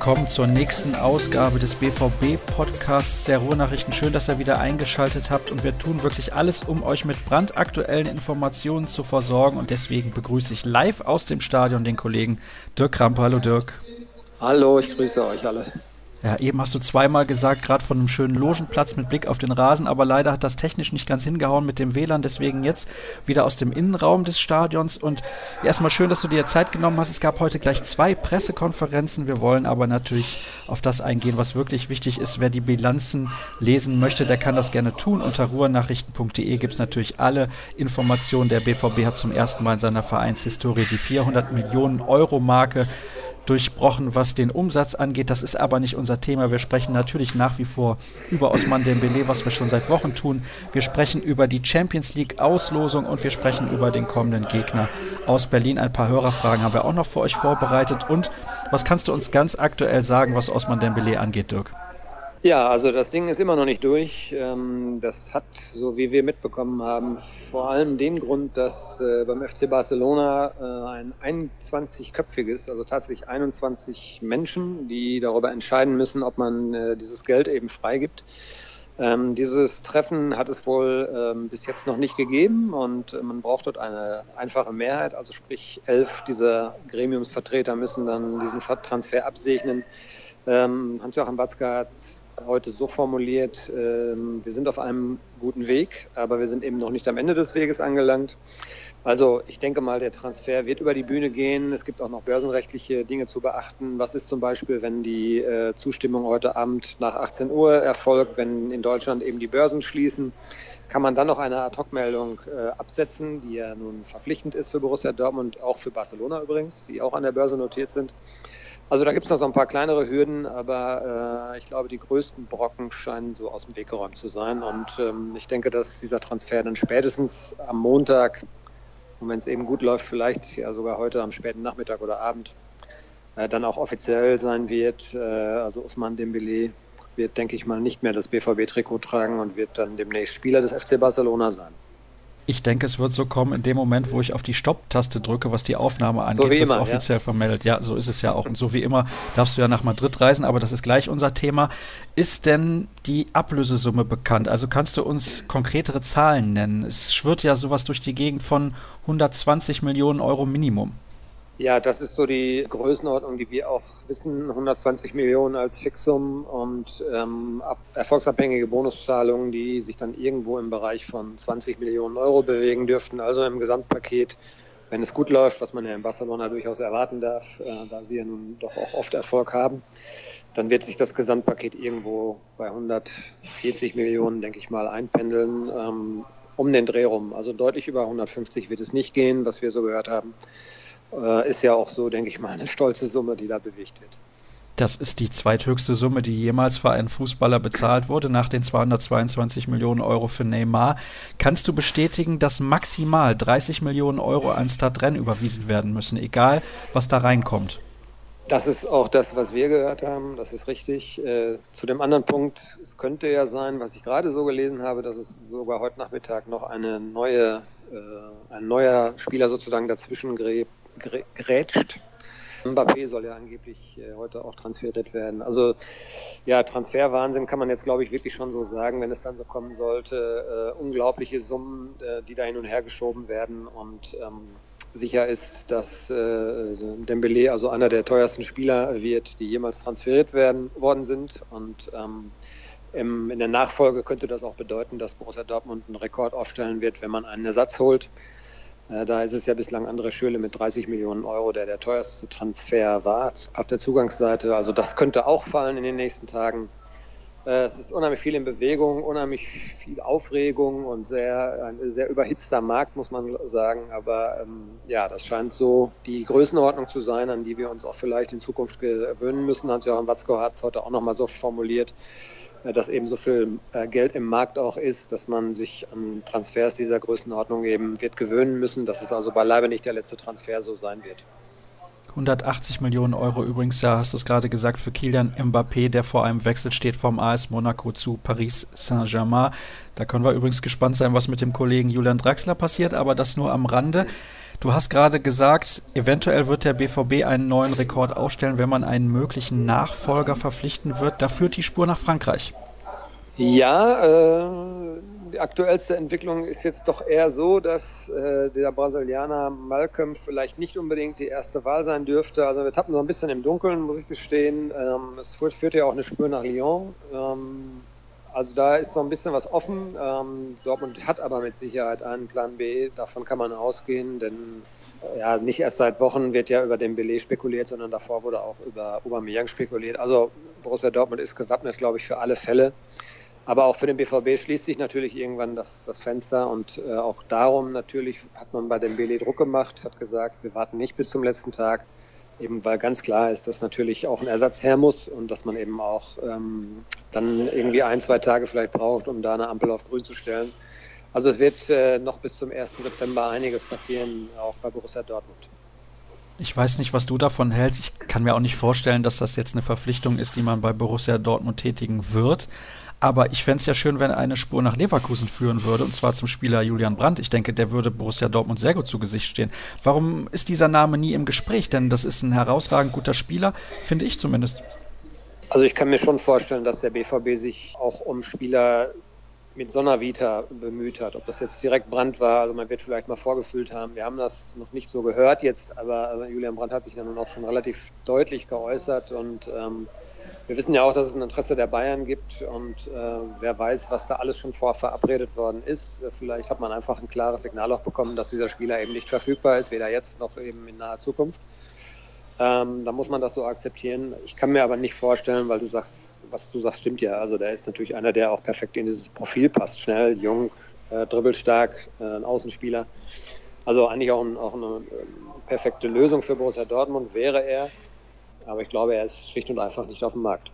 willkommen zur nächsten Ausgabe des BVB-Podcasts der Ruhrnachrichten. Schön, dass ihr wieder eingeschaltet habt und wir tun wirklich alles, um euch mit brandaktuellen Informationen zu versorgen und deswegen begrüße ich live aus dem Stadion den Kollegen Dirk Krampe. Hallo Dirk. Hallo, ich grüße euch alle. Ja, eben hast du zweimal gesagt, gerade von einem schönen Logenplatz mit Blick auf den Rasen, aber leider hat das technisch nicht ganz hingehauen mit dem WLAN, deswegen jetzt wieder aus dem Innenraum des Stadions und erstmal schön, dass du dir Zeit genommen hast. Es gab heute gleich zwei Pressekonferenzen, wir wollen aber natürlich auf das eingehen, was wirklich wichtig ist. Wer die Bilanzen lesen möchte, der kann das gerne tun. Unter ruhrnachrichten.de gibt es natürlich alle Informationen. Der BVB hat zum ersten Mal in seiner Vereinshistorie die 400 Millionen Euro Marke durchbrochen, was den Umsatz angeht. Das ist aber nicht unser Thema. Wir sprechen natürlich nach wie vor über Osman Dembele, was wir schon seit Wochen tun. Wir sprechen über die Champions League Auslosung und wir sprechen über den kommenden Gegner aus Berlin. Ein paar Hörerfragen haben wir auch noch für euch vorbereitet. Und was kannst du uns ganz aktuell sagen, was Osman Dembele angeht, Dirk? Ja, also das Ding ist immer noch nicht durch. Ähm, das hat, so wie wir mitbekommen haben, vor allem den Grund, dass äh, beim FC Barcelona äh, ein 21-köpfiges, also tatsächlich 21 Menschen, die darüber entscheiden müssen, ob man äh, dieses Geld eben freigibt. Ähm, dieses Treffen hat es wohl ähm, bis jetzt noch nicht gegeben und man braucht dort eine einfache Mehrheit, also sprich elf dieser Gremiumsvertreter müssen dann diesen Transfer absegnen. Hans-Joachim Watzke hat heute so formuliert, ähm, wir sind auf einem guten Weg, aber wir sind eben noch nicht am Ende des Weges angelangt. Also ich denke mal, der Transfer wird über die Bühne gehen. Es gibt auch noch börsenrechtliche Dinge zu beachten. Was ist zum Beispiel, wenn die äh, Zustimmung heute Abend nach 18 Uhr erfolgt, wenn in Deutschland eben die Börsen schließen? Kann man dann noch eine Ad-Hoc-Meldung äh, absetzen, die ja nun verpflichtend ist für Borussia Dortmund, auch für Barcelona übrigens, die auch an der Börse notiert sind? Also da gibt es noch so ein paar kleinere Hürden, aber äh, ich glaube, die größten Brocken scheinen so aus dem Weg geräumt zu sein. Und ähm, ich denke, dass dieser Transfer dann spätestens am Montag, und wenn es eben gut läuft, vielleicht ja sogar heute am späten Nachmittag oder Abend, äh, dann auch offiziell sein wird. Äh, also Usman Dembele wird, denke ich mal, nicht mehr das BVB-Trikot tragen und wird dann demnächst Spieler des FC Barcelona sein. Ich denke, es wird so kommen in dem Moment, wo ich auf die Stopp-Taste drücke, was die Aufnahme angeht, so wie immer, offiziell ja. vermeldet. Ja, so ist es ja auch. Und so wie immer darfst du ja nach Madrid reisen, aber das ist gleich unser Thema. Ist denn die Ablösesumme bekannt? Also kannst du uns konkretere Zahlen nennen? Es schwirrt ja sowas durch die Gegend von 120 Millionen Euro Minimum. Ja, das ist so die Größenordnung, die wir auch wissen. 120 Millionen als Fixum und ähm, ab, erfolgsabhängige Bonuszahlungen, die sich dann irgendwo im Bereich von 20 Millionen Euro bewegen dürften. Also im Gesamtpaket, wenn es gut läuft, was man ja in Barcelona durchaus erwarten darf, äh, da sie ja nun doch auch oft Erfolg haben, dann wird sich das Gesamtpaket irgendwo bei 140 Millionen, denke ich mal, einpendeln. Ähm, um den Dreh rum. Also deutlich über 150 wird es nicht gehen, was wir so gehört haben ist ja auch so, denke ich mal, eine stolze Summe, die da bewegt wird. Das ist die zweithöchste Summe, die jemals für einen Fußballer bezahlt wurde, nach den 222 Millionen Euro für Neymar. Kannst du bestätigen, dass maximal 30 Millionen Euro an Stadtrennen überwiesen werden müssen, egal was da reinkommt? Das ist auch das, was wir gehört haben. Das ist richtig. Äh, zu dem anderen Punkt, es könnte ja sein, was ich gerade so gelesen habe, dass es sogar heute Nachmittag noch eine neue, äh, ein neuer Spieler sozusagen dazwischen gräbt, gerätscht. Mbappé soll ja angeblich äh, heute auch transferiert werden. Also ja, Transferwahnsinn kann man jetzt, glaube ich, wirklich schon so sagen, wenn es dann so kommen sollte. Äh, unglaubliche Summen, äh, die da hin und her geschoben werden und ähm, sicher ist, dass äh, Dembele also einer der teuersten Spieler wird, die jemals transferiert werden worden sind und ähm, im, in der Nachfolge könnte das auch bedeuten, dass Borussia Dortmund einen Rekord aufstellen wird, wenn man einen Ersatz holt. Äh, da ist es ja bislang André Schöle mit 30 Millionen Euro, der der teuerste Transfer war auf der Zugangsseite. Also das könnte auch fallen in den nächsten Tagen. Äh, es ist unheimlich viel in Bewegung, unheimlich viel Aufregung und sehr, ein sehr überhitzter Markt, muss man sagen. Aber ähm, ja, das scheint so die Größenordnung zu sein, an die wir uns auch vielleicht in Zukunft gewöhnen müssen. Hans-Joachim Watzko hat es heute auch nochmal so formuliert. Äh, dass eben so viel äh, Geld im Markt auch ist, dass man sich an Transfers dieser Größenordnung eben wird gewöhnen müssen, dass es also beileibe nicht der letzte Transfer so sein wird. 180 Millionen Euro übrigens, ja, hast du es gerade gesagt, für Kilian Mbappé, der vor einem Wechsel steht vom AS Monaco zu Paris Saint-Germain. Da können wir übrigens gespannt sein, was mit dem Kollegen Julian Draxler passiert, aber das nur am Rande. Du hast gerade gesagt, eventuell wird der BVB einen neuen Rekord aufstellen, wenn man einen möglichen Nachfolger verpflichten wird. Da führt die Spur nach Frankreich. Ja, äh, die aktuellste Entwicklung ist jetzt doch eher so, dass äh, der Brasilianer Malcolm vielleicht nicht unbedingt die erste Wahl sein dürfte. Also wir tappen so ein bisschen im Dunkeln, muss ich gestehen. Ähm, es führt, ja auch eine Spur nach Lyon. Ähm, also da ist so ein bisschen was offen. Ähm, Dortmund hat aber mit Sicherheit einen Plan B. Davon kann man ausgehen, denn äh, ja, nicht erst seit Wochen wird ja über den Belay spekuliert, sondern davor wurde auch über Aubameyang spekuliert. Also Borussia Dortmund ist gewappnet, glaube ich, für alle Fälle. Aber auch für den BVB schließt sich natürlich irgendwann das, das Fenster und äh, auch darum natürlich hat man bei dem Belay Druck gemacht, hat gesagt, wir warten nicht bis zum letzten Tag, eben weil ganz klar ist, dass natürlich auch ein Ersatz her muss und dass man eben auch ähm, dann irgendwie ein, zwei Tage vielleicht braucht, um da eine Ampel auf grün zu stellen. Also es wird äh, noch bis zum 1. September einiges passieren, auch bei Borussia Dortmund. Ich weiß nicht, was du davon hältst. Ich kann mir auch nicht vorstellen, dass das jetzt eine Verpflichtung ist, die man bei Borussia Dortmund tätigen wird. Aber ich fände es ja schön, wenn eine Spur nach Leverkusen führen würde, und zwar zum Spieler Julian Brandt. Ich denke, der würde Borussia Dortmund sehr gut zu Gesicht stehen. Warum ist dieser Name nie im Gespräch? Denn das ist ein herausragend guter Spieler, finde ich zumindest. Also ich kann mir schon vorstellen, dass der BVB sich auch um Spieler mit Sonnervita bemüht hat. Ob das jetzt direkt Brandt war, also man wird vielleicht mal vorgefühlt haben. Wir haben das noch nicht so gehört jetzt, aber Julian Brandt hat sich dann auch schon relativ deutlich geäußert und ähm, wir wissen ja auch, dass es ein Interesse der Bayern gibt und äh, wer weiß, was da alles schon vorverabredet worden ist. Vielleicht hat man einfach ein klares Signal auch bekommen, dass dieser Spieler eben nicht verfügbar ist, weder jetzt noch eben in naher Zukunft. Ähm, da muss man das so akzeptieren. Ich kann mir aber nicht vorstellen, weil du sagst, was du sagst, stimmt ja. Also der ist natürlich einer, der auch perfekt in dieses Profil passt. Schnell, jung, äh, dribbelstark, äh, ein Außenspieler. Also eigentlich auch, ein, auch eine äh, perfekte Lösung für Borussia Dortmund wäre er. Aber ich glaube, er ist schlicht und einfach nicht auf dem Markt.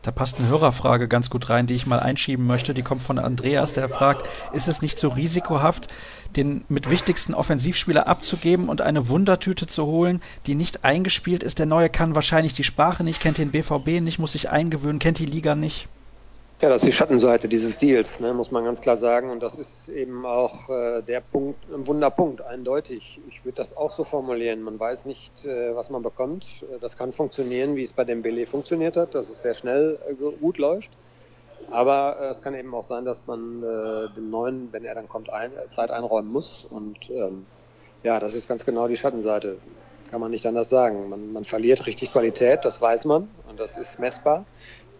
Da passt eine Hörerfrage ganz gut rein, die ich mal einschieben möchte. Die kommt von Andreas, der fragt, ist es nicht so risikohaft, den mit wichtigsten Offensivspieler abzugeben und eine Wundertüte zu holen, die nicht eingespielt ist? Der Neue kann wahrscheinlich die Sprache nicht, kennt den BVB nicht, muss sich eingewöhnen, kennt die Liga nicht. Ja, das ist die Schattenseite dieses Deals, ne, muss man ganz klar sagen. Und das ist eben auch äh, der Punkt, ein Wunderpunkt, eindeutig. Ich würde das auch so formulieren. Man weiß nicht, äh, was man bekommt. Das kann funktionieren, wie es bei dem Belay funktioniert hat, dass es sehr schnell äh, gut läuft. Aber äh, es kann eben auch sein, dass man äh, dem Neuen, wenn er dann kommt, ein, Zeit einräumen muss. Und ähm, ja, das ist ganz genau die Schattenseite. Kann man nicht anders sagen. Man, man verliert richtig Qualität, das weiß man und das ist messbar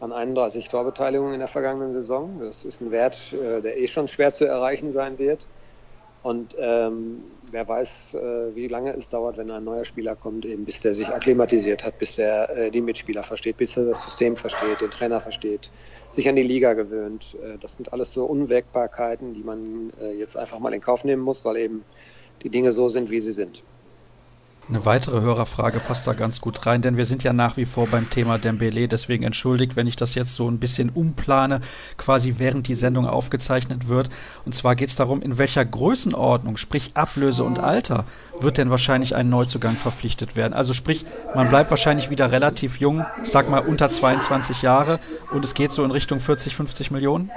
an 31 Torbeteiligungen in der vergangenen Saison. Das ist ein Wert, äh, der eh schon schwer zu erreichen sein wird. Und ähm, wer weiß, äh, wie lange es dauert, wenn ein neuer Spieler kommt, eben bis der sich akklimatisiert hat, bis der äh, die Mitspieler versteht, bis er das System versteht, den Trainer versteht, sich an die Liga gewöhnt. Äh, das sind alles so Unwägbarkeiten, die man jetzt einfach mal in Kauf nehmen muss, weil eben die Dinge so sind, wie sie sind. Eine weitere Hörerfrage passt da ganz gut rein, denn wir sind ja nach wie vor beim Thema Dembele, deswegen entschuldigt, wenn ich das jetzt so ein bisschen umplane, quasi während die Sendung aufgezeichnet wird. Und zwar geht es darum, in welcher Größenordnung, sprich Ablöse und Alter, wird denn wahrscheinlich ein Neuzugang verpflichtet werden. Also sprich, man bleibt wahrscheinlich wieder relativ jung, sag mal unter 22 Jahre und es geht so in Richtung 40, 50 Millionen.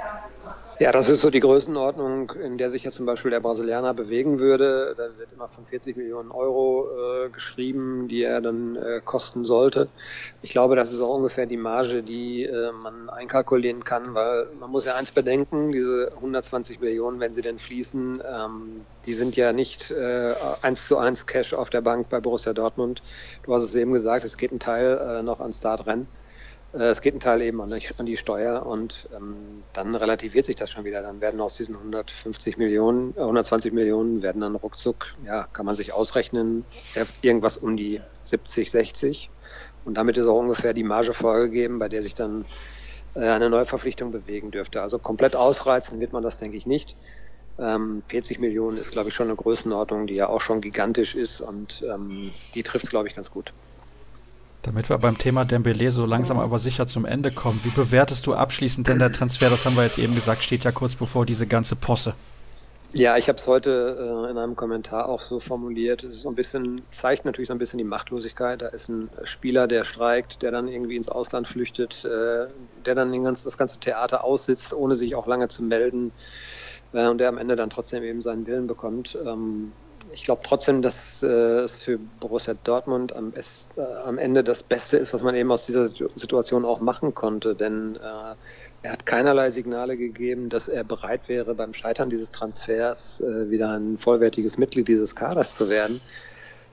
Ja, das ist so die Größenordnung, in der sich ja zum Beispiel der Brasilianer bewegen würde. Da wird immer von 40 Millionen Euro äh, geschrieben, die er dann äh, kosten sollte. Ich glaube, das ist auch ungefähr die Marge, die äh, man einkalkulieren kann, weil man muss ja eins bedenken, diese 120 Millionen, wenn sie denn fließen, ähm, die sind ja nicht äh, eins zu eins Cash auf der Bank bei Borussia Dortmund. Du hast es eben gesagt, es geht ein Teil äh, noch an Startrennen. Äh, es geht ein Teil eben an die, Steuer und ähm, dann relativiert sich das schon wieder. Dann werden aus diesen 150 Millionen, 120 äh, Millionen werden dann ruckzuck, ja, kann man sich ausrechnen, irgendwas um die 70, 60. Und damit ist auch ungefähr die Marge vorgegeben, bei der sich dann äh, eine Neuverpflichtung bewegen dürfte. Also komplett ausreizen wird man das, denke ich, nicht. Ähm, 40 Millionen ist, glaube ich, schon eine Größenordnung, die ja auch schon gigantisch ist und ähm, die trifft es, glaube ich, ganz gut. Damit wir beim Thema Dembele so langsam aber sicher zum Ende kommen, wie bewertest du abschließend denn der Transfer? Das haben wir jetzt eben gesagt, steht ja kurz bevor diese ganze Posse. Ja, ich habe es heute äh, in einem Kommentar auch so formuliert. Es ist so ein bisschen, zeigt natürlich so ein bisschen die Machtlosigkeit. Da ist ein Spieler, der streikt, der dann irgendwie ins Ausland flüchtet, äh, der dann ganz, das ganze Theater aussitzt, ohne sich auch lange zu melden äh, und der am Ende dann trotzdem eben seinen Willen bekommt. Ähm, ich glaube trotzdem, dass äh, es für Borussia Dortmund am, äh, am, Ende das Beste ist, was man eben aus dieser Situation auch machen konnte. Denn äh, er hat keinerlei Signale gegeben, dass er bereit wäre, beim Scheitern dieses Transfers äh, wieder ein vollwertiges Mitglied dieses Kaders zu werden.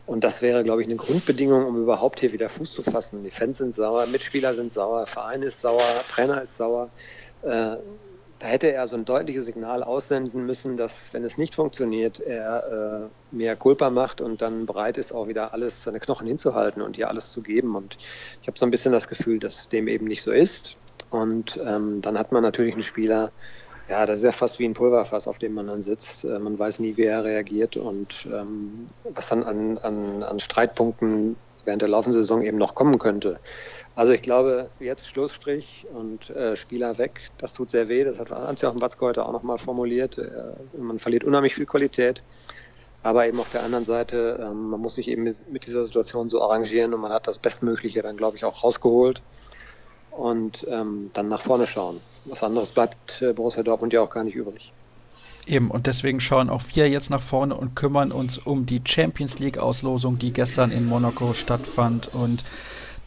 Und das wäre, glaube ich, eine Grundbedingung, um überhaupt hier wieder Fuß zu fassen. Die Fans sind sauer, Mitspieler sind sauer, Verein ist sauer, Trainer ist sauer. Da hätte er so ein deutliches Signal aussenden müssen, dass, wenn es nicht funktioniert, er äh, mehr Culpa macht und dann bereit ist, auch wieder alles, seine Knochen hinzuhalten und hier alles zu geben. Und ich habe so ein bisschen das Gefühl, dass dem eben nicht so ist. Und ähm, dann hat man natürlich einen Spieler, ja, das ist ja fast wie ein Pulverfass, auf dem man dann sitzt. Äh, man weiß nie, wie er reagiert und ähm, was dann an, an, an Streitpunkten während der laufenden Saison eben noch kommen könnte. Also ich glaube, jetzt Schlussstrich und äh, Spieler weg, das tut sehr weh. Das hat Hans-Joachim Watzke heute auch nochmal formuliert. Äh, man verliert unheimlich viel Qualität. Aber eben auf der anderen Seite, ähm, man muss sich eben mit, mit, dieser Situation so arrangieren und man hat das Bestmögliche dann, glaube ich, auch rausgeholt und ähm, dann nach vorne schauen. Was anderes bleibt äh, Borussia Dortmund ja auch gar nicht übrig. Eben, und deswegen schauen auch wir jetzt nach vorne und kümmern uns um die Champions League-Auslosung, die gestern in Monaco stattfand. Und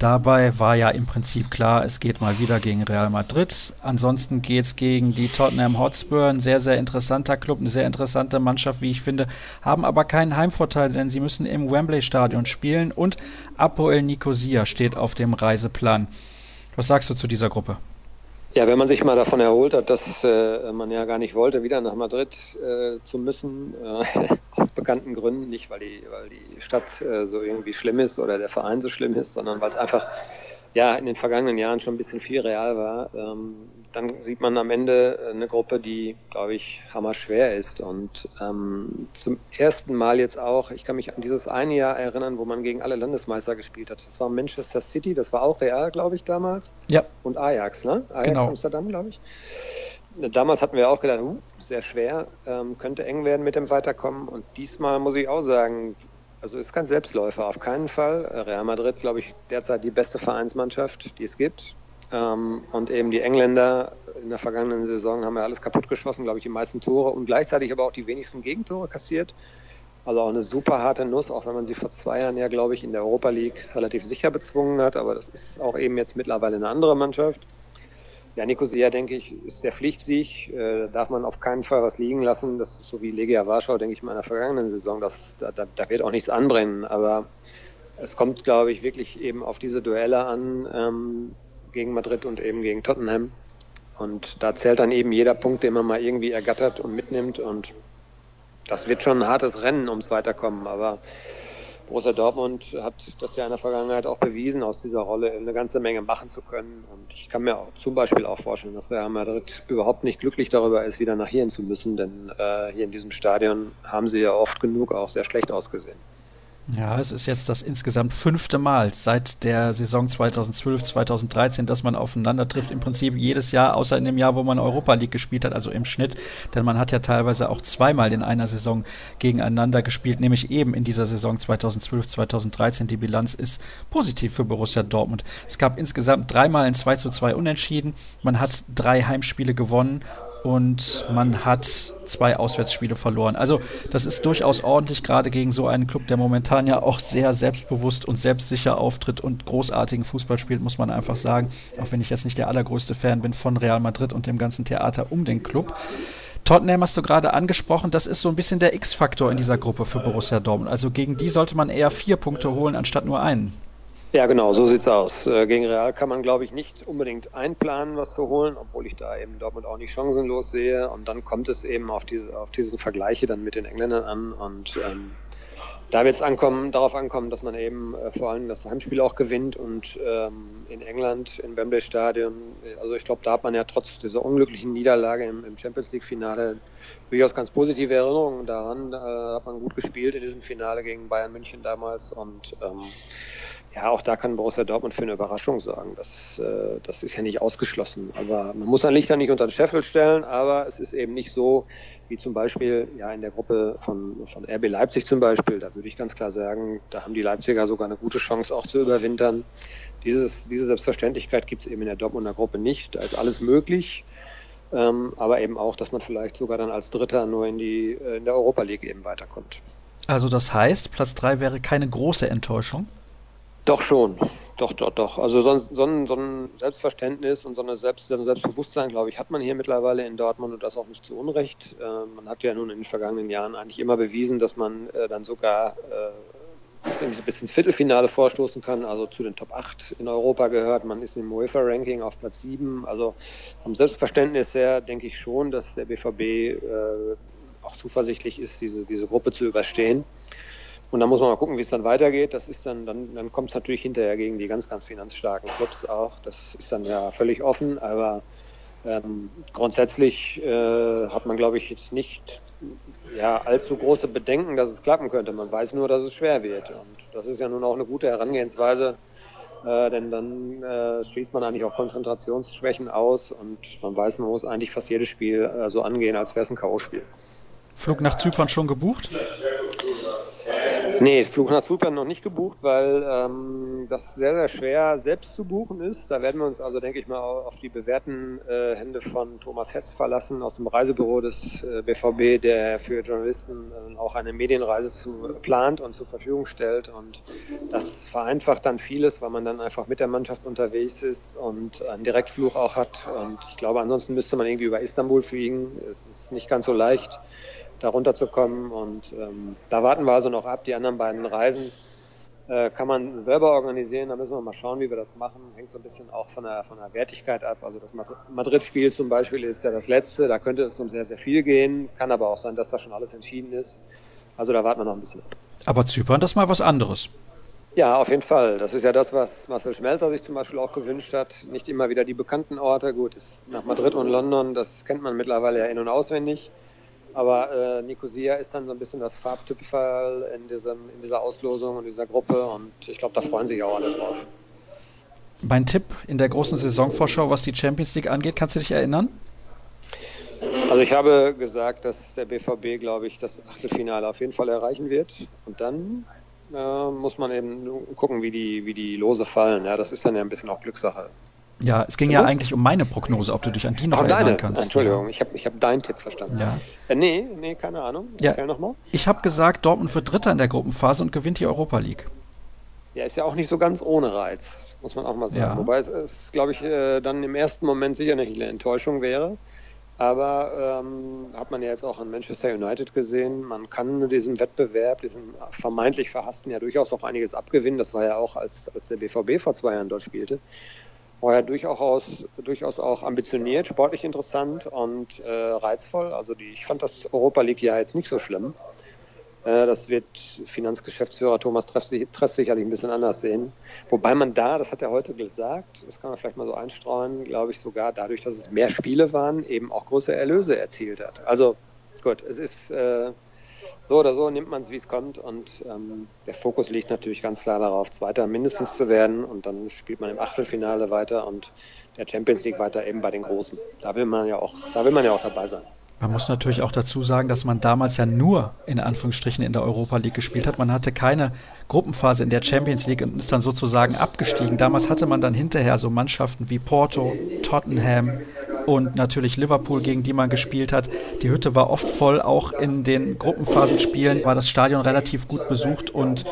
Dabei war ja im Prinzip klar, es geht mal wieder gegen Real Madrid. Ansonsten geht es gegen die Tottenham Hotspur, ein sehr, sehr interessanter Club, eine sehr interessante Mannschaft, wie ich finde, haben aber keinen Heimvorteil, denn sie müssen im Wembley Stadion spielen und Apoel Nicosia steht auf dem Reiseplan. Was sagst du zu dieser Gruppe? Ja, wenn man sich mal davon erholt hat, dass äh, man ja gar nicht wollte, wieder nach Madrid äh, zu müssen, äh, aus bekannten Gründen, nicht weil die, weil die Stadt äh, so irgendwie schlimm ist oder der Verein so schlimm ist, sondern weil es einfach ja in den vergangenen Jahren schon ein bisschen viel real war, ähm, dann sieht man am Ende eine Gruppe, die, glaube ich, hammerschwer ist. Und ähm, zum ersten Mal jetzt auch, ich kann mich an dieses eine Jahr erinnern, wo man gegen alle Landesmeister gespielt hat. Das war Manchester City, das war auch Real, glaube ich, damals. Ja. Und Ajax, ne? Ajax genau. Amsterdam, glaube ich. Damals hatten wir auch gedacht, uh, sehr schwer, ähm, könnte eng werden mit dem Weiterkommen. Und diesmal muss ich auch sagen, also ist kein Selbstläufer, auf keinen Fall. Real Madrid, glaube ich, derzeit die beste Vereinsmannschaft, die es gibt. Ähm, und eben die Engländer in der vergangenen Saison haben ja alles kaputt geschossen, glaube ich, die meisten Tore und gleichzeitig aber auch die wenigsten Gegentore kassiert. Also auch eine super harte Nuss, auch wenn man sie vor zwei Jahren ja, glaube ich, in der Europa League relativ sicher bezwungen hat. Aber das ist auch eben jetzt mittlerweile eine andere Mannschaft. Ja, Nicosia, denke ich, ist der Pflichtsieg. Äh, darf man auf keinen Fall was liegen lassen. Das ist so wie Legia Warschau, denke ich in der vergangenen Saison. Das, da, da wird auch nichts anbrennen. Aber es kommt, glaube ich, wirklich eben auf diese Duelle an. Ähm, gegen Madrid und eben gegen Tottenham. Und da zählt dann eben jeder Punkt, den man mal irgendwie ergattert und mitnimmt. Und das wird schon ein hartes Rennen ums Weiterkommen. Aber Borussia Dortmund hat das ja in der Vergangenheit auch bewiesen, aus dieser Rolle eine ganze Menge machen zu können. Und ich kann mir auch zum Beispiel auch vorstellen, dass Real Madrid überhaupt nicht glücklich darüber ist, wieder nach hier zu müssen. Denn äh, hier in diesem Stadion haben sie ja oft genug auch sehr schlecht ausgesehen. Ja, es ist jetzt das insgesamt fünfte Mal seit der Saison 2012, 2013, dass man aufeinander trifft. Im Prinzip jedes Jahr, außer in dem Jahr, wo man Europa League gespielt hat, also im Schnitt. Denn man hat ja teilweise auch zweimal in einer Saison gegeneinander gespielt, nämlich eben in dieser Saison 2012, 2013. Die Bilanz ist positiv für Borussia Dortmund. Es gab insgesamt dreimal ein 2 zu 2 Unentschieden. Man hat drei Heimspiele gewonnen und man hat zwei Auswärtsspiele verloren. Also das ist durchaus ordentlich, gerade gegen so einen Club, der momentan ja auch sehr selbstbewusst und selbstsicher auftritt und großartigen Fußball spielt, muss man einfach sagen. Auch wenn ich jetzt nicht der allergrößte Fan bin von Real Madrid und dem ganzen Theater um den Club. Tottenham hast du gerade angesprochen, das ist so ein bisschen der X-Faktor in dieser Gruppe für Borussia Dortmund. Also gegen die sollte man eher vier Punkte holen, anstatt nur einen. Ja, genau, so sieht's aus. Äh, gegen Real kann man, glaube ich, nicht unbedingt einplanen, was zu holen, obwohl ich da eben Dortmund auch nicht chancenlos sehe. Und dann kommt es eben auf diese, auf diesen Vergleiche dann mit den Engländern an. Und ähm, da wird es ankommen, darauf ankommen, dass man eben äh, vor allem das Heimspiel auch gewinnt und ähm, in England, im Wembley Stadion, also ich glaube, da hat man ja trotz dieser unglücklichen Niederlage im, im Champions League Finale durchaus ganz positive Erinnerungen daran. Da hat man gut gespielt in diesem Finale gegen Bayern München damals und ähm, ja, auch da kann Borussia Dortmund für eine Überraschung sorgen. Das, äh, das ist ja nicht ausgeschlossen. Aber man muss ein Licht nicht unter den Scheffel stellen, aber es ist eben nicht so, wie zum Beispiel ja in der Gruppe von, von RB Leipzig zum Beispiel. Da würde ich ganz klar sagen, da haben die Leipziger sogar eine gute Chance auch zu überwintern. Dieses, diese Selbstverständlichkeit gibt es eben in der Dortmunder Gruppe nicht. Da ist alles möglich. Ähm, aber eben auch, dass man vielleicht sogar dann als Dritter nur in die äh, in der Europa League eben weiterkommt. Also das heißt, Platz 3 wäre keine große Enttäuschung? Doch schon. Doch, doch, doch. Also so, so, ein, so ein Selbstverständnis und so, eine Selbst, so ein Selbstbewusstsein, glaube ich, hat man hier mittlerweile in Dortmund und das auch nicht zu Unrecht. Äh, man hat ja nun in den vergangenen Jahren eigentlich immer bewiesen, dass man äh, dann sogar äh, bis ins Viertelfinale vorstoßen kann, also zu den Top 8 in Europa gehört. Man ist im UEFA-Ranking auf Platz 7. Also vom Selbstverständnis her denke ich schon, dass der BVB äh, auch zuversichtlich ist, diese, diese Gruppe zu überstehen. Und dann muss man mal gucken, wie es dann weitergeht. Das ist dann, dann, dann kommt es natürlich hinterher gegen die ganz, ganz finanzstarken Clubs auch. Das ist dann ja völlig offen, aber ähm, grundsätzlich äh, hat man, glaube ich, jetzt nicht ja, allzu große Bedenken, dass es klappen könnte. Man weiß nur, dass es schwer wird. Und das ist ja nun auch eine gute Herangehensweise, äh, denn dann äh, schließt man eigentlich auch Konzentrationsschwächen aus und man weiß, man muss eigentlich fast jedes Spiel äh, so angehen, als wäre es ein K.O.-Spiel. Flug nach Zypern schon gebucht? Nee, Flug nach Zypern noch nicht gebucht, weil ähm, das sehr, sehr schwer selbst zu buchen ist. Da werden wir uns also, denke ich mal, auf die bewährten äh, Hände von Thomas Hess verlassen aus dem Reisebüro des äh, BVB, der für Journalisten äh, auch eine Medienreise zu, plant und zur Verfügung stellt. Und das vereinfacht dann vieles, weil man dann einfach mit der Mannschaft unterwegs ist und einen Direktflug auch hat. Und ich glaube, ansonsten müsste man irgendwie über Istanbul fliegen. Es ist nicht ganz so leicht da runterzukommen. Und ähm, da warten wir also noch ab. Die anderen beiden Reisen äh, kann man selber organisieren. Da müssen wir mal schauen, wie wir das machen. Hängt so ein bisschen auch von der, von der Wertigkeit ab. Also das Madrid-Spiel zum Beispiel ist ja das letzte. Da könnte es um sehr, sehr viel gehen. Kann aber auch sein, dass da schon alles entschieden ist. Also da warten wir noch ein bisschen. Aber Zypern, das ist mal was anderes. Ja, auf jeden Fall. Das ist ja das, was Marcel Schmelzer sich zum Beispiel auch gewünscht hat. Nicht immer wieder die bekannten Orte. Gut, nach Madrid und London, das kennt man mittlerweile ja in- und auswendig. Aber äh, Nicosia ist dann so ein bisschen das Farbtüpferl in, diesem, in dieser Auslosung und dieser Gruppe und ich glaube, da freuen sich auch alle drauf. Mein Tipp in der großen Saisonvorschau, was die Champions League angeht, kannst du dich erinnern? Also ich habe gesagt, dass der BVB, glaube ich, das Achtelfinale auf jeden Fall erreichen wird. Und dann äh, muss man eben gucken, wie die, wie die Lose fallen. Ja, das ist dann ja ein bisschen auch Glückssache. Ja, es ging ja eigentlich um meine Prognose, ob du dich an die noch Ach, erinnern deine. kannst. Entschuldigung, ich habe ich hab deinen Tipp verstanden. Ja. Äh, nee, nee, keine Ahnung. Ja. Erzähl nochmal. Ich habe gesagt, Dortmund wird Dritter in der Gruppenphase und gewinnt die Europa League. Ja, ist ja auch nicht so ganz ohne Reiz, muss man auch mal sagen. Ja. Wobei es, glaube ich, äh, dann im ersten Moment sicher nicht eine Enttäuschung wäre. Aber ähm, hat man ja jetzt auch an Manchester United gesehen, man kann diesem Wettbewerb, diesem vermeintlich verhassten ja durchaus auch einiges abgewinnen. Das war ja auch, als, als der BVB vor zwei Jahren dort spielte war ja durchaus, durchaus auch ambitioniert, sportlich interessant und äh, reizvoll. Also die, ich fand das Europa League ja jetzt nicht so schlimm. Äh, das wird Finanzgeschäftsführer Thomas Tress, Tress sicherlich ein bisschen anders sehen. Wobei man da, das hat er heute gesagt, das kann man vielleicht mal so einstreuen, glaube ich sogar dadurch, dass es mehr Spiele waren, eben auch große Erlöse erzielt hat. Also gut, es ist äh, so oder so nimmt man es, wie es kommt. Und ähm, der Fokus liegt natürlich ganz klar darauf, Zweiter mindestens zu werden. Und dann spielt man im Achtelfinale weiter und der Champions League weiter eben bei den Großen. Da will man ja auch, da will man ja auch dabei sein. Man muss natürlich auch dazu sagen, dass man damals ja nur in Anführungsstrichen in der Europa League gespielt hat. Man hatte keine Gruppenphase in der Champions League und ist dann sozusagen abgestiegen. Damals hatte man dann hinterher so Mannschaften wie Porto, Tottenham und natürlich Liverpool, gegen die man gespielt hat. Die Hütte war oft voll. Auch in den Gruppenphasenspielen war das Stadion relativ gut besucht und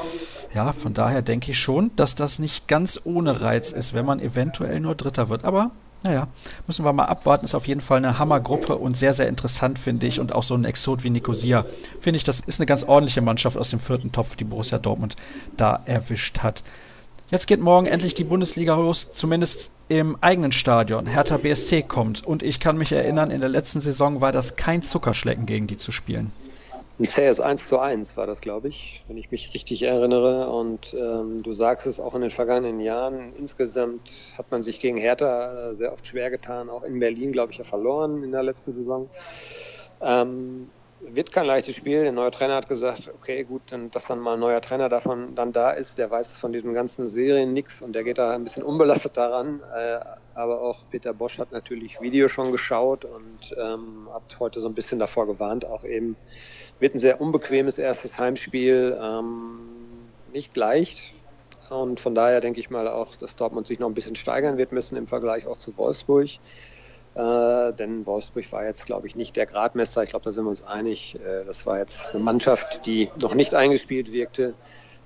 ja, von daher denke ich schon, dass das nicht ganz ohne Reiz ist, wenn man eventuell nur Dritter wird. Aber naja, müssen wir mal abwarten. Ist auf jeden Fall eine Hammergruppe und sehr, sehr interessant, finde ich. Und auch so ein Exot wie Nicosia, finde ich, das ist eine ganz ordentliche Mannschaft aus dem vierten Topf, die Borussia Dortmund da erwischt hat. Jetzt geht morgen endlich die Bundesliga los, zumindest im eigenen Stadion. Hertha BSC kommt. Und ich kann mich erinnern, in der letzten Saison war das kein Zuckerschlecken, gegen die zu spielen. Ein CS 1 zu 1 war das, glaube ich, wenn ich mich richtig erinnere. Und ähm, du sagst es auch in den vergangenen Jahren. Insgesamt hat man sich gegen Hertha äh, sehr oft schwer getan. Auch in Berlin, glaube ich, ja verloren in der letzten Saison. Ähm, wird kein leichtes Spiel. Der neue Trainer hat gesagt, okay, gut, dann, dass dann mal ein neuer Trainer davon dann da ist, der weiß von diesen ganzen Serien nichts und der geht da ein bisschen unbelastet daran. Äh, aber auch Peter Bosch hat natürlich Video schon geschaut und ähm, hat heute so ein bisschen davor gewarnt, auch eben wird ein sehr unbequemes erstes Heimspiel, ähm, nicht leicht. Und von daher denke ich mal auch, dass Dortmund sich noch ein bisschen steigern wird müssen im Vergleich auch zu Wolfsburg. Äh, denn Wolfsburg war jetzt, glaube ich, nicht der Gradmesser. Ich glaube, da sind wir uns einig. Äh, das war jetzt eine Mannschaft, die noch nicht eingespielt wirkte,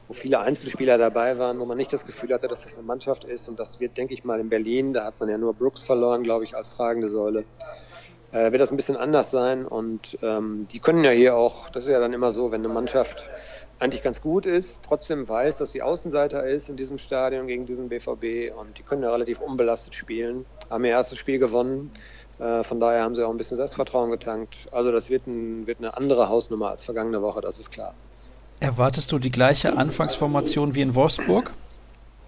wo viele Einzelspieler dabei waren, wo man nicht das Gefühl hatte, dass das eine Mannschaft ist. Und das wird, denke ich mal, in Berlin, da hat man ja nur Brooks verloren, glaube ich, als tragende Säule, wird das ein bisschen anders sein. Und ähm, die können ja hier auch, das ist ja dann immer so, wenn eine Mannschaft eigentlich ganz gut ist, trotzdem weiß, dass sie Außenseiter ist in diesem Stadion gegen diesen BVB und die können ja relativ unbelastet spielen, haben ihr erstes Spiel gewonnen. Äh, von daher haben sie auch ein bisschen Selbstvertrauen getankt. Also das wird, ein, wird eine andere Hausnummer als vergangene Woche, das ist klar. Erwartest du die gleiche Anfangsformation wie in Wolfsburg?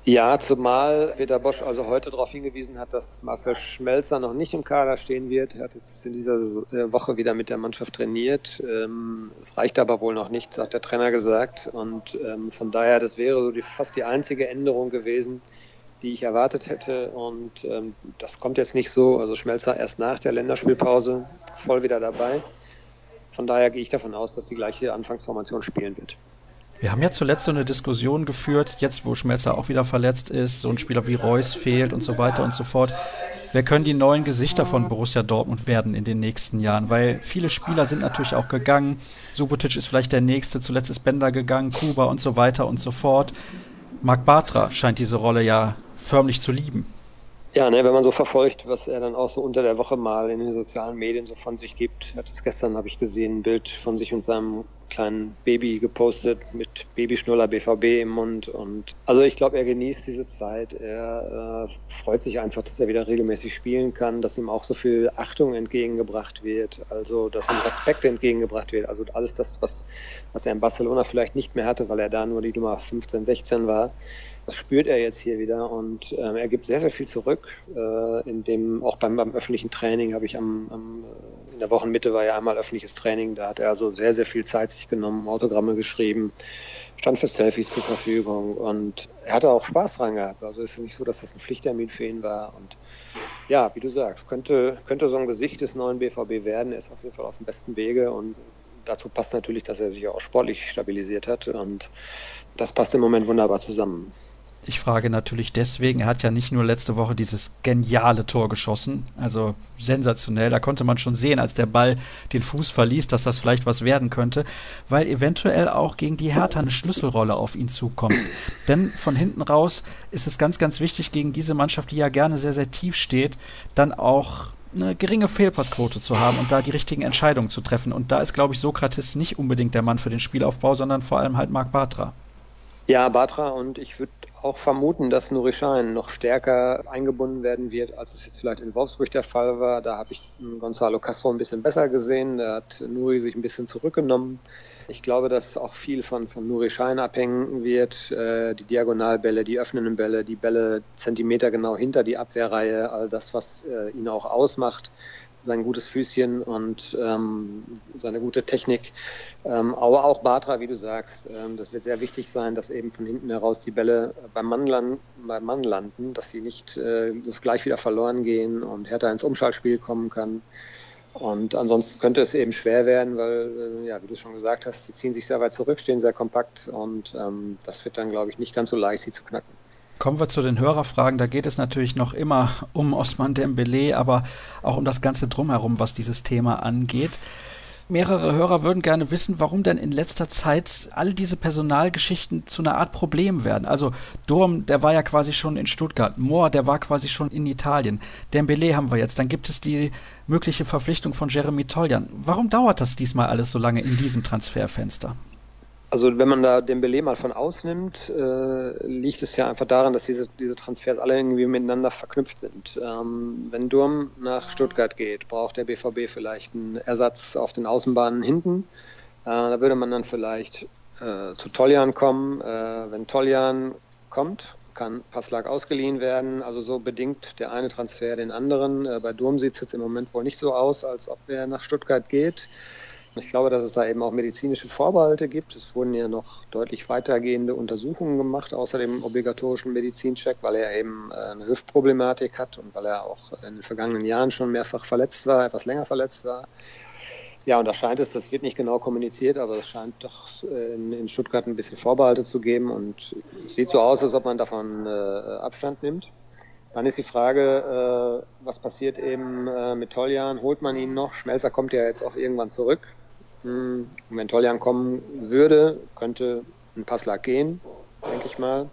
Ja, zumal Peter Bosch also heute darauf hingewiesen hat, dass Marcel Schmelzer noch nicht im Kader stehen wird. Er hat jetzt in dieser äh, Woche wieder mit der Mannschaft trainiert. Ähm, es reicht aber wohl noch nicht, hat der Trainer gesagt. Und ähm, von daher, das wäre so die, fast die einzige Änderung gewesen, die ich erwartet hätte. Und ähm, das kommt jetzt nicht so. Also Schmelzer erst nach der Länderspielpause voll wieder dabei. Von daher gehe ich davon aus, dass die gleiche Anfangsformation spielen wird. Wir haben ja zuletzt so eine Diskussion geführt, jetzt wo Schmelzer auch wieder verletzt ist, so ein Spieler wie Reus fehlt und so weiter und so fort. Wer können die neuen Gesichter von Borussia Dortmund werden in den nächsten Jahren? Weil viele Spieler sind natürlich auch gegangen. Subotic ist vielleicht der nächste, zuletzt ist Bender gegangen, Kuba und so weiter und so fort. Marc Bartra scheint diese Rolle ja förmlich zu lieben. Ja, ne, wenn man so verfolgt, was er dann auch so unter der Woche mal in den sozialen Medien so von sich gibt. Hat es gestern, habe ich gesehen, ein Bild von sich und seinem kleinen Baby gepostet mit Babyschnuller BVB im Mund. Und also ich glaube, er genießt diese Zeit. Er äh, freut sich einfach, dass er wieder regelmäßig spielen kann, dass ihm auch so viel Achtung entgegengebracht wird, also dass ihm Respekt entgegengebracht wird. Also alles das, was, was er in Barcelona vielleicht nicht mehr hatte, weil er da nur die Nummer 15, 16 war das spürt er jetzt hier wieder und ähm, er gibt sehr, sehr viel zurück. Äh, in dem, auch beim, beim öffentlichen Training habe ich am, am, in der Wochenmitte war ja einmal öffentliches Training, da hat er also sehr, sehr viel Zeit sich genommen, Autogramme geschrieben, stand für Selfies zur Verfügung und er hatte auch Spaß dran gehabt. Also es ist nicht so, dass das ein Pflichttermin für ihn war und ja, wie du sagst, könnte, könnte so ein Gesicht des neuen BVB werden. Er ist auf jeden Fall auf dem besten Wege und dazu passt natürlich, dass er sich auch sportlich stabilisiert hat und das passt im Moment wunderbar zusammen. Ich frage natürlich deswegen, er hat ja nicht nur letzte Woche dieses geniale Tor geschossen, also sensationell, da konnte man schon sehen, als der Ball den Fuß verließ, dass das vielleicht was werden könnte, weil eventuell auch gegen die Hertha eine Schlüsselrolle auf ihn zukommt. Denn von hinten raus ist es ganz, ganz wichtig, gegen diese Mannschaft, die ja gerne sehr, sehr tief steht, dann auch eine geringe Fehlpassquote zu haben und da die richtigen Entscheidungen zu treffen. Und da ist, glaube ich, Sokrates nicht unbedingt der Mann für den Spielaufbau, sondern vor allem halt Marc Bartra. Ja, Batra und ich würde auch vermuten, dass Nuri Schein noch stärker eingebunden werden wird, als es jetzt vielleicht in Wolfsburg der Fall war. Da habe ich Gonzalo Castro ein bisschen besser gesehen. Da hat Nuri sich ein bisschen zurückgenommen. Ich glaube, dass auch viel von, von Nuri Schein abhängen wird. Äh, die Diagonalbälle, die öffnenden Bälle, die Bälle Zentimeter genau hinter die Abwehrreihe, all das, was äh, ihn auch ausmacht sein gutes Füßchen und ähm, seine gute Technik. Ähm, aber auch Batra, wie du sagst, ähm, das wird sehr wichtig sein, dass eben von hinten heraus die Bälle beim Mann, landen, beim Mann landen, dass sie nicht äh, gleich wieder verloren gehen und Hertha ins Umschaltspiel kommen kann. Und ansonsten könnte es eben schwer werden, weil, äh, ja, wie du schon gesagt hast, sie ziehen sich sehr weit zurück, stehen sehr kompakt und ähm, das wird dann, glaube ich, nicht ganz so leicht, sie zu knacken. Kommen wir zu den Hörerfragen. Da geht es natürlich noch immer um Osman Dembele, aber auch um das ganze Drumherum, was dieses Thema angeht. Mehrere Hörer würden gerne wissen, warum denn in letzter Zeit all diese Personalgeschichten zu einer Art Problem werden. Also Durm, der war ja quasi schon in Stuttgart, Mohr, der war quasi schon in Italien, Dembele haben wir jetzt, dann gibt es die mögliche Verpflichtung von Jeremy Toljan. Warum dauert das diesmal alles so lange in diesem Transferfenster? Also wenn man da den Belay mal von ausnimmt, äh, liegt es ja einfach daran, dass diese, diese Transfers alle irgendwie miteinander verknüpft sind. Ähm, wenn Durm nach Stuttgart geht, braucht der BVB vielleicht einen Ersatz auf den Außenbahnen hinten. Äh, da würde man dann vielleicht äh, zu Toljan kommen. Äh, wenn Toljan kommt, kann Passlag ausgeliehen werden. Also so bedingt der eine Transfer den anderen. Äh, bei Durm sieht es jetzt im Moment wohl nicht so aus, als ob er nach Stuttgart geht. Ich glaube, dass es da eben auch medizinische Vorbehalte gibt. Es wurden ja noch deutlich weitergehende Untersuchungen gemacht, außer dem obligatorischen Medizincheck, weil er eben äh, eine Hüftproblematik hat und weil er auch in den vergangenen Jahren schon mehrfach verletzt war, etwas länger verletzt war. Ja, und da scheint es, das wird nicht genau kommuniziert, aber es scheint doch äh, in, Stuttgart ein bisschen Vorbehalte zu geben und es sieht so aus, als ob man davon äh, Abstand nimmt. Dann ist die Frage, was passiert eben mit Toljan? Holt man ihn noch? Schmelzer kommt ja jetzt auch irgendwann zurück. Hm, und wenn Toljan kommen würde, könnte ein Passlag gehen, denke ich mal.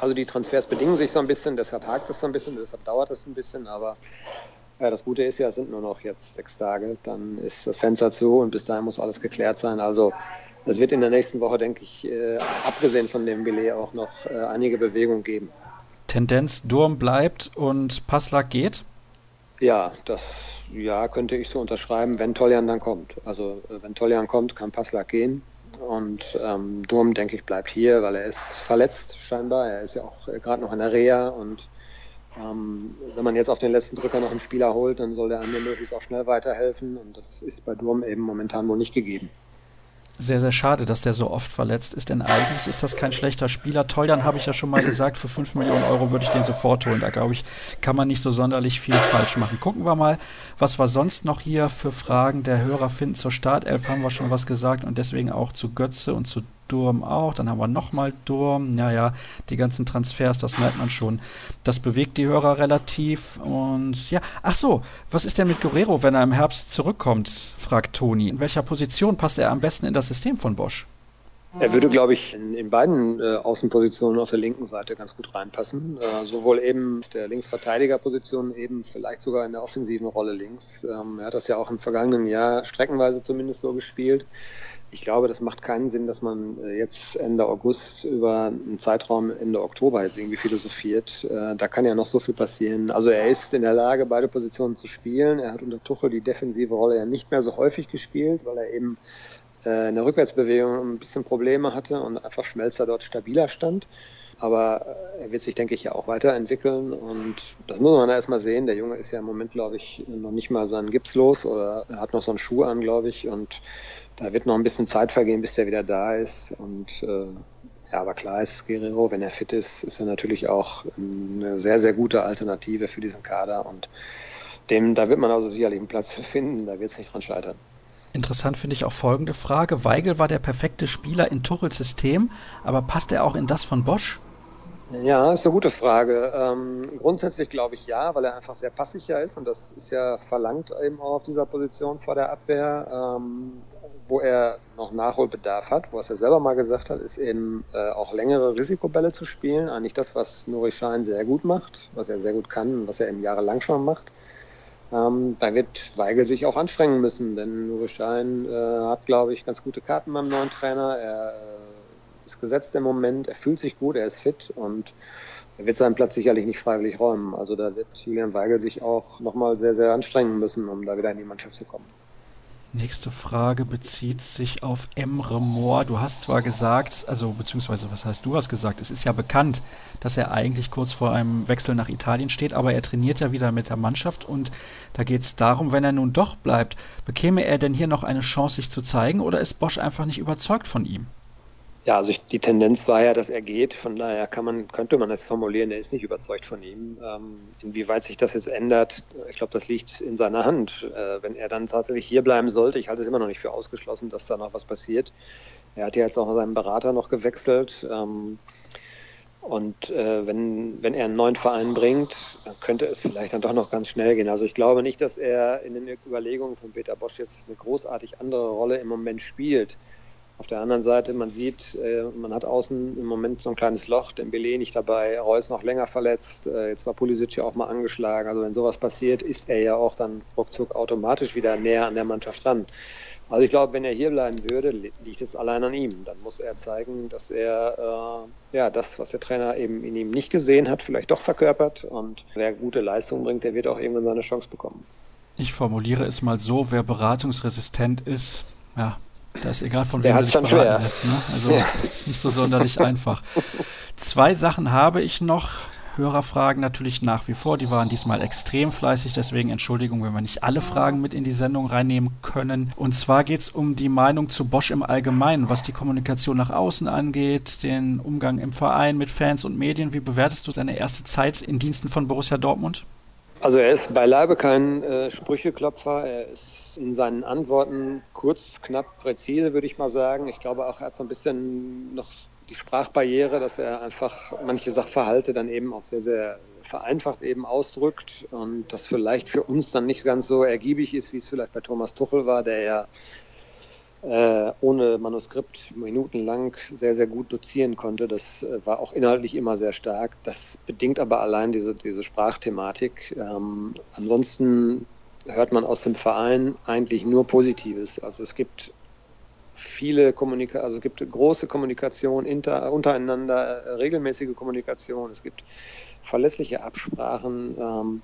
Also die Transfers bedingen sich so ein bisschen, deshalb hakt es so ein bisschen, deshalb dauert es ein bisschen, aber ja, das Gute ist ja, es sind nur noch jetzt sechs Tage, dann ist das Fenster zu und bis dahin muss alles geklärt sein. Also es wird in der nächsten Woche, denke ich, äh, abgesehen von dem Billet auch noch äh, einige Bewegung geben. Tendenz Durm bleibt und Passlack geht? Ja, das ja, könnte ich so unterschreiben, wenn Toljan dann kommt. Also äh, wenn Toljan kommt, kann Passlack gehen. Und ähm, Durm, denke ich, bleibt hier, weil er ist verletzt scheinbar. Er ist ja auch äh, gerade noch in der Reha und ähm, wenn man jetzt auf den letzten Drücker noch einen Spieler holt, dann soll der andere möglichst auch schnell weiterhelfen. Und das ist bei Durm eben momentan wohl nicht gegeben sehr, sehr schade, dass der so oft verletzt ist, denn eigentlich ist das kein schlechter Spieler. Toljan habe ich ja schon mal gesagt, für 5 Millionen Euro würde ich den sofort holen. Da glaube ich, kann man nicht so sonderlich viel falsch machen. Gucken wir mal, was wir sonst noch hier für Fragen der Hörer finden. Zur Startelf haben wir schon was gesagt und deswegen auch zu Götze und zu Durm auch, dann haben wir nochmal Durm. Naja, die ganzen Transfers, das merkt man schon. Das bewegt die Hörer relativ. Und ja, ach so, was ist denn mit Guerrero, wenn er im Herbst zurückkommt, fragt Toni. In welcher Position passt er am besten in das System von Bosch? Er würde, glaube ich, in, in beiden äh, Außenpositionen auf der linken Seite ganz gut reinpassen. Äh, sowohl eben auf der Linksverteidigerposition, eben vielleicht sogar in der offensiven Rolle links. Ähm, er hat das ja auch im vergangenen Jahr streckenweise zumindest so gespielt ich glaube, das macht keinen Sinn, dass man äh, jetzt Ende August über einen Zeitraum Ende Oktober jetzt irgendwie philosophiert. Äh, da kann ja noch so viel passieren. Also er ist in der Lage, beide Positionen zu spielen. Er hat unter Tuchel die defensive Rolle ja nicht mehr so häufig gespielt, weil er eben in der Rückwärtsbewegung ein bisschen Probleme hatte und einfach Schmelzer dort stabiler stand. Aber er wird sich, denke ich, ja auch weiterentwickeln und das muss man erstmal sehen. Der Junge ist ja im Moment, glaube ich, noch nicht mal seinen Gips los oder er hat noch so einen Schuh an, glaube ich. Und da wird noch ein bisschen Zeit vergehen, bis der wieder da ist. Und äh, ja, aber klar ist Guerrero, wenn er fit ist, ist er natürlich auch eine sehr, sehr gute Alternative für diesen Kader. Und dem, da wird man also sicherlich einen Platz für finden, da wird es nicht dran scheitern. Interessant finde ich auch folgende Frage. Weigel war der perfekte Spieler in Tuchels System, aber passt er auch in das von Bosch? Ja, ist eine gute Frage. Ähm, grundsätzlich glaube ich ja, weil er einfach sehr passsicher ist und das ist ja verlangt eben auch auf dieser Position vor der Abwehr. Ähm, wo er noch Nachholbedarf hat, was er selber mal gesagt hat, ist eben äh, auch längere Risikobälle zu spielen. Eigentlich das, was Nuri Schein sehr gut macht, was er sehr gut kann was er eben jahrelang schon macht. Ähm, da wird Weigel sich auch anstrengen müssen, denn Nuri Schein äh, hat, glaube ich, ganz gute Karten beim neuen Trainer. Er äh, ist gesetzt im Moment, er fühlt sich gut, er ist fit und er wird seinen Platz sicherlich nicht freiwillig räumen. Also da wird Julian Weigel sich auch nochmal sehr, sehr anstrengen müssen, um da wieder in die Mannschaft zu kommen. Nächste Frage bezieht sich auf Emre Moore. Du hast zwar gesagt, also beziehungsweise was heißt du hast gesagt, es ist ja bekannt, dass er eigentlich kurz vor einem Wechsel nach Italien steht, aber er trainiert ja wieder mit der Mannschaft und da geht es darum, wenn er nun doch bleibt, bekäme er denn hier noch eine Chance, sich zu zeigen oder ist Bosch einfach nicht überzeugt von ihm? Ja, also ich, die Tendenz war ja, dass er geht. Von daher kann man, könnte man das formulieren, er ist nicht überzeugt von ihm. Ähm, inwieweit sich das jetzt ändert, ich glaube, das liegt in seiner Hand. Äh, wenn er dann tatsächlich hier bleiben sollte, ich halte es immer noch nicht für ausgeschlossen, dass da noch was passiert. Er hat ja jetzt auch seinen Berater noch gewechselt. Ähm, und äh, wenn, wenn er einen neuen Verein bringt, dann könnte es vielleicht dann doch noch ganz schnell gehen. Also ich glaube nicht, dass er in den Überlegungen von Peter Bosch jetzt eine großartig andere Rolle im Moment spielt. Auf der anderen Seite, man sieht, äh, man hat außen im Moment so ein kleines Loch, Dembele nicht dabei, Reus noch länger verletzt, äh, jetzt war Pulisic ja auch mal angeschlagen. Also wenn sowas passiert, ist er ja auch dann ruckzuck automatisch wieder näher an der Mannschaft dran. Also ich glaube, wenn er hier bleiben würde, liegt es allein an ihm. Dann muss er zeigen, dass er äh, ja das, was der Trainer eben in ihm nicht gesehen hat, vielleicht doch verkörpert. Und wer gute Leistung bringt, der wird auch irgendwann seine Chance bekommen. Ich formuliere es mal so, wer beratungsresistent ist, ja, da ist egal von wem du dich dann schwer. Lässt, ne? Also ja. ist nicht so sonderlich einfach. Zwei Sachen habe ich noch. Hörerfragen natürlich nach wie vor. Die waren diesmal extrem fleißig, deswegen Entschuldigung, wenn wir nicht alle Fragen mit in die Sendung reinnehmen können. Und zwar geht es um die Meinung zu Bosch im Allgemeinen, was die Kommunikation nach außen angeht, den Umgang im Verein mit Fans und Medien. Wie bewertest du seine erste Zeit in Diensten von Borussia Dortmund? Also er ist beileibe kein äh, Sprücheklopfer. Er ist in seinen Antworten kurz, knapp, präzise, würde ich mal sagen. Ich glaube auch, er hat so ein bisschen noch die Sprachbarriere, dass er einfach manche Sachverhalte dann eben auch sehr, sehr vereinfacht eben ausdrückt und das vielleicht für uns dann nicht ganz so ergiebig ist, wie es vielleicht bei Thomas Tuchel war, der ja äh, ohne Manuskript minutenlang sehr, sehr gut dozieren konnte. Das äh, war auch inhaltlich immer sehr stark. Das bedingt aber allein diese, diese Sprachthematik. Ähm, ansonsten hört man aus dem Verein eigentlich nur Positives. Also es gibt viele Kommunikation, also es gibt große Kommunikation inter, untereinander, äh, regelmäßige Kommunikation, es gibt verlässliche Absprachen. Ähm,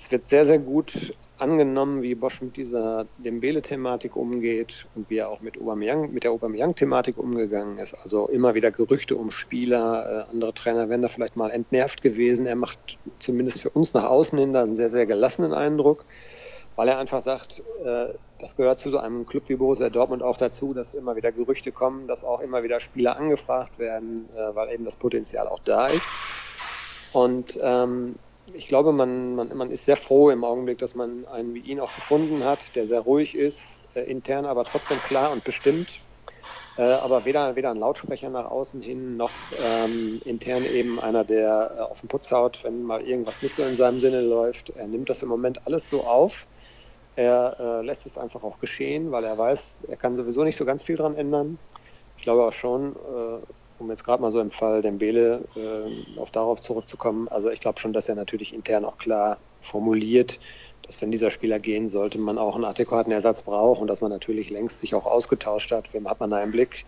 es wird sehr, sehr gut angenommen, wie Bosch mit dieser Dembele-Thematik umgeht und wie er auch mit, Aubameyang, mit der Aubameyang-Thematik umgegangen ist. Also immer wieder Gerüchte um Spieler, äh, andere Trainer wären da vielleicht mal entnervt gewesen. Er macht zumindest für uns nach außen hin da einen sehr, sehr gelassenen Eindruck, weil er einfach sagt, äh, das gehört zu so einem Club wie Borussia Dortmund auch dazu, dass immer wieder Gerüchte kommen, dass auch immer wieder Spieler angefragt werden, äh, weil eben das Potenzial auch da ist. Und ähm, ich glaube, man, man, man ist sehr froh im Augenblick, dass man einen wie ihn auch gefunden hat, der sehr ruhig ist, äh, intern aber trotzdem klar und bestimmt. Äh, aber weder, weder ein Lautsprecher nach außen hin, noch ähm, intern eben einer, der äh, auf den Putz haut, wenn mal irgendwas nicht so in seinem Sinne läuft. Er nimmt das im Moment alles so auf. Er äh, lässt es einfach auch geschehen, weil er weiß, er kann sowieso nicht so ganz viel dran ändern. Ich glaube auch schon, äh, um jetzt gerade mal so im Fall Dembele äh, auf darauf zurückzukommen, also ich glaube schon, dass er natürlich intern auch klar formuliert, dass wenn dieser Spieler gehen sollte, man auch einen adäquaten Ersatz braucht und dass man natürlich längst sich auch ausgetauscht hat. Wem hat man da im Blick?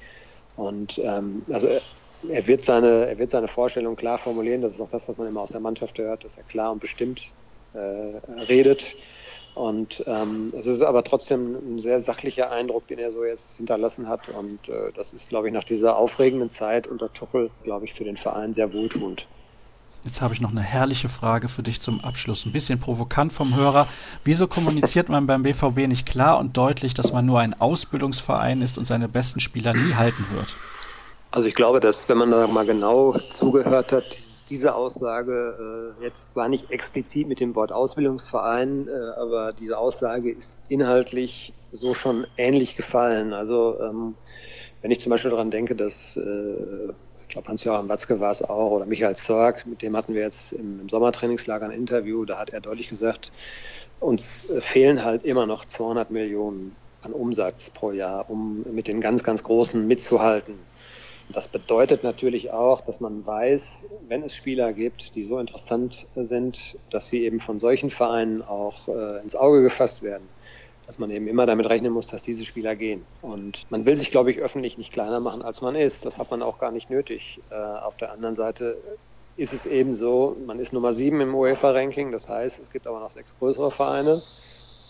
Und ähm, also er, er, wird seine, er wird seine Vorstellung klar formulieren. Das ist auch das, was man immer aus der Mannschaft hört, dass er klar und bestimmt äh, redet. Und ähm, es ist aber trotzdem ein sehr sachlicher Eindruck, den er so jetzt hinterlassen hat. Und äh, das ist, glaube ich, nach dieser aufregenden Zeit unter Tuchel, glaube ich, für den Verein sehr wohltuend. Jetzt habe ich noch eine herrliche Frage für dich zum Abschluss. Ein bisschen provokant vom Hörer. Wieso kommuniziert man beim BVB nicht klar und deutlich, dass man nur ein Ausbildungsverein ist und seine besten Spieler nie halten wird? Also ich glaube, dass wenn man da mal genau zugehört hat, diese Aussage äh, jetzt zwar nicht explizit mit dem Wort Ausbildungsverein, äh, aber diese Aussage ist inhaltlich so schon ähnlich gefallen. Also ähm, wenn ich zum Beispiel daran denke, dass äh, ich glaube Hans-Joachim Watzke war es auch oder Michael Zorg, mit dem hatten wir jetzt im, im Sommertrainingslager ein Interview, da hat er deutlich gesagt, uns äh, fehlen halt immer noch 200 Millionen an Umsatz pro Jahr, um mit den ganz, ganz Großen mitzuhalten. Das bedeutet natürlich auch, dass man weiß, wenn es Spieler gibt, die so interessant sind, dass sie eben von solchen Vereinen auch äh, ins Auge gefasst werden, dass man eben immer damit rechnen muss, dass diese Spieler gehen. Und man will sich, glaube ich, öffentlich nicht kleiner machen, als man ist. Das hat man auch gar nicht nötig. Äh, auf der anderen Seite ist es eben so, man ist Nummer sieben im UEFA-Ranking, das heißt, es gibt aber noch sechs größere Vereine,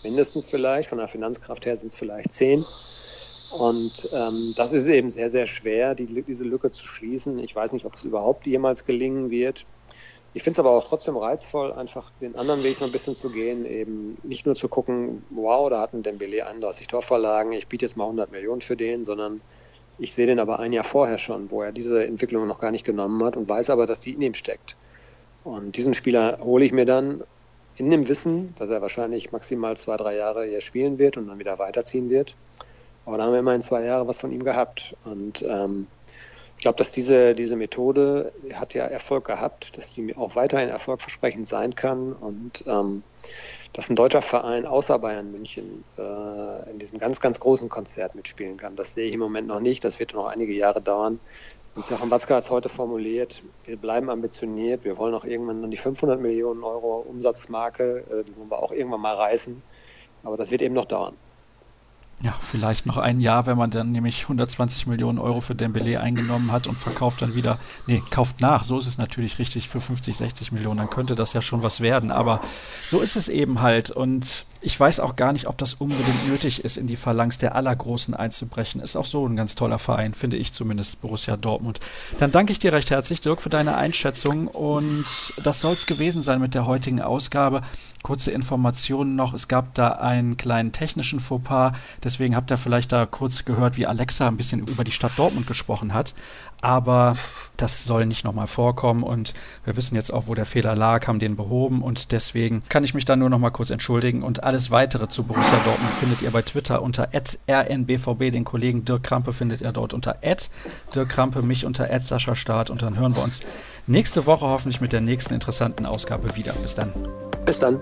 mindestens vielleicht, von der Finanzkraft her sind es vielleicht zehn. Und ähm, das ist eben sehr, sehr schwer, die, diese Lücke zu schließen. Ich weiß nicht, ob es überhaupt jemals gelingen wird. Ich finde es aber auch trotzdem reizvoll, einfach den anderen Weg noch ein bisschen zu gehen, eben nicht nur zu gucken, wow, da hat ein Dembele 31 Torverlagen, ich biete jetzt mal 100 Millionen für den, sondern ich sehe den aber ein Jahr vorher schon, wo er diese Entwicklung noch gar nicht genommen hat und weiß aber, dass die in ihm steckt. Und diesen Spieler hole ich mir dann in dem Wissen, dass er wahrscheinlich maximal zwei, drei Jahre hier spielen wird und dann wieder weiterziehen wird. Aber da haben wir immerhin zwei Jahre was von ihm gehabt. Und ähm, ich glaube, dass diese, diese Methode hat ja Erfolg gehabt, dass sie auch weiterhin erfolgversprechend sein kann und ähm, dass ein deutscher Verein außer Bayern München äh, in diesem ganz, ganz großen Konzert mitspielen kann. Das sehe ich im Moment noch nicht. Das wird noch einige Jahre dauern. Und Joachim Watzke hat es heute formuliert, wir bleiben ambitioniert, wir wollen auch irgendwann dann die 500 Millionen Euro Umsatzmarke, äh, die wollen wir auch irgendwann mal reißen. Aber das wird eben noch dauern. Ja, vielleicht noch ein Jahr, wenn man dann nämlich 120 Millionen Euro für Dembele eingenommen hat und verkauft dann wieder, nee, kauft nach, so ist es natürlich richtig für 50, 60 Millionen, dann könnte das ja schon was werden, aber so ist es eben halt und ich weiß auch gar nicht, ob das unbedingt nötig ist, in die Phalanx der Allergroßen einzubrechen. Ist auch so ein ganz toller Verein, finde ich zumindest, Borussia Dortmund. Dann danke ich dir recht herzlich, Dirk, für deine Einschätzung und das soll es gewesen sein mit der heutigen Ausgabe. Kurze Informationen noch, es gab da einen kleinen technischen Fauxpas, deswegen habt ihr vielleicht da kurz gehört, wie Alexa ein bisschen über die Stadt Dortmund gesprochen hat. aber das soll nicht nochmal vorkommen und wir wissen jetzt auch, wo der Fehler lag, haben den behoben und deswegen kann ich mich da nur nochmal kurz entschuldigen und alles weitere zu Borussia Dortmund findet ihr bei Twitter unter rnbvb, den Kollegen Dirk Krampe findet ihr dort unter Dirk Krampe, mich unter Sascha Start und dann hören wir uns nächste Woche hoffentlich mit der nächsten interessanten Ausgabe wieder. Bis dann. Bis dann.